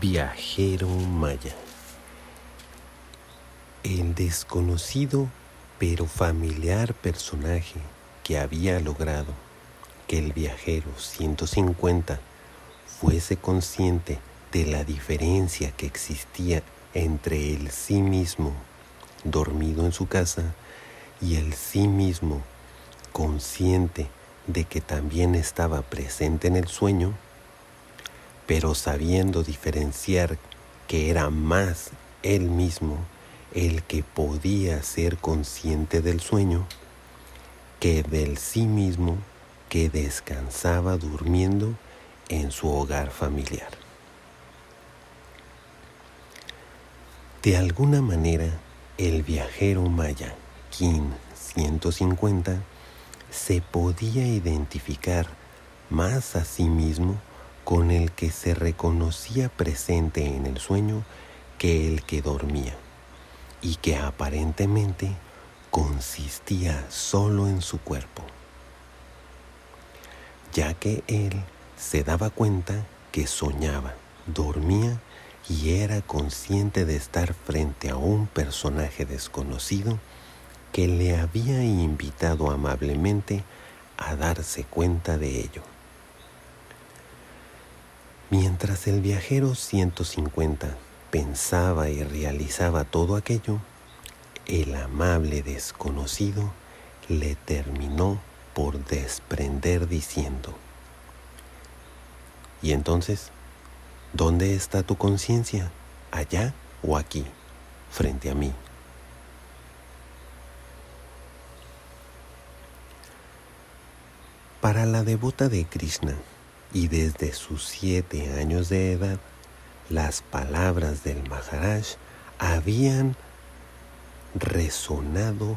Viajero Maya. El desconocido pero familiar personaje que había logrado que el viajero 150 fuese consciente de la diferencia que existía entre el sí mismo dormido en su casa y el sí mismo consciente de que también estaba presente en el sueño, pero sabiendo diferenciar que era más él mismo el que podía ser consciente del sueño que del sí mismo que descansaba durmiendo en su hogar familiar. De alguna manera, el viajero maya Kin 150 se podía identificar más a sí mismo con el que se reconocía presente en el sueño que el que dormía y que aparentemente consistía solo en su cuerpo, ya que él se daba cuenta que soñaba, dormía y era consciente de estar frente a un personaje desconocido que le había invitado amablemente a darse cuenta de ello. Mientras el viajero 150 pensaba y realizaba todo aquello, el amable desconocido le terminó por desprender diciendo, ¿y entonces? ¿Dónde está tu conciencia? ¿Allá o aquí, frente a mí? Para la devota de Krishna y desde sus siete años de edad, las palabras del Maharaj habían resonado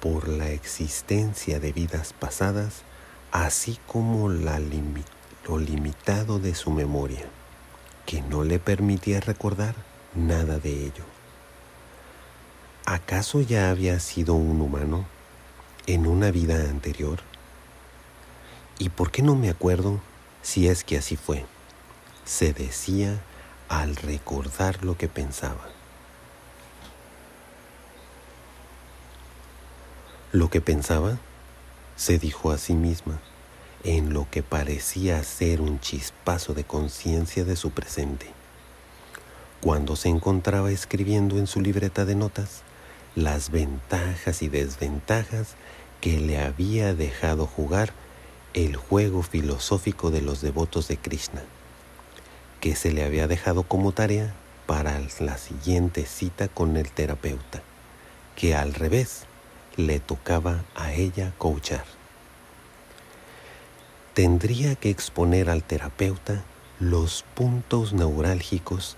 por la existencia de vidas pasadas, así como lo limitado de su memoria, que no le permitía recordar nada de ello. ¿Acaso ya había sido un humano en una vida anterior? ¿Y por qué no me acuerdo si es que así fue? Se decía al recordar lo que pensaba. Lo que pensaba, se dijo a sí misma, en lo que parecía ser un chispazo de conciencia de su presente. Cuando se encontraba escribiendo en su libreta de notas las ventajas y desventajas que le había dejado jugar el juego filosófico de los devotos de Krishna, que se le había dejado como tarea para la siguiente cita con el terapeuta, que al revés le tocaba a ella coachar. Tendría que exponer al terapeuta los puntos neurálgicos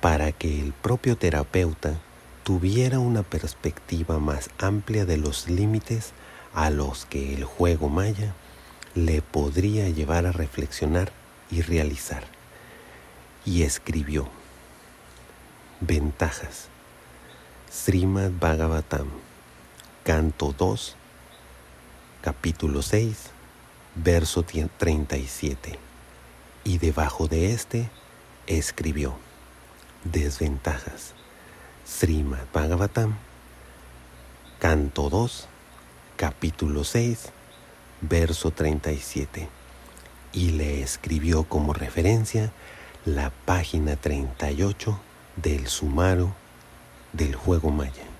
para que el propio terapeuta tuviera una perspectiva más amplia de los límites a los que el juego maya le podría llevar a reflexionar y realizar. Y escribió Ventajas. Srimad Bhagavatam, canto 2, capítulo 6, verso 37. Y debajo de este escribió Desventajas. Srimad Bhagavatam, canto 2, capítulo 6, verso 37, y le escribió como referencia la página 38 del sumario del juego maya.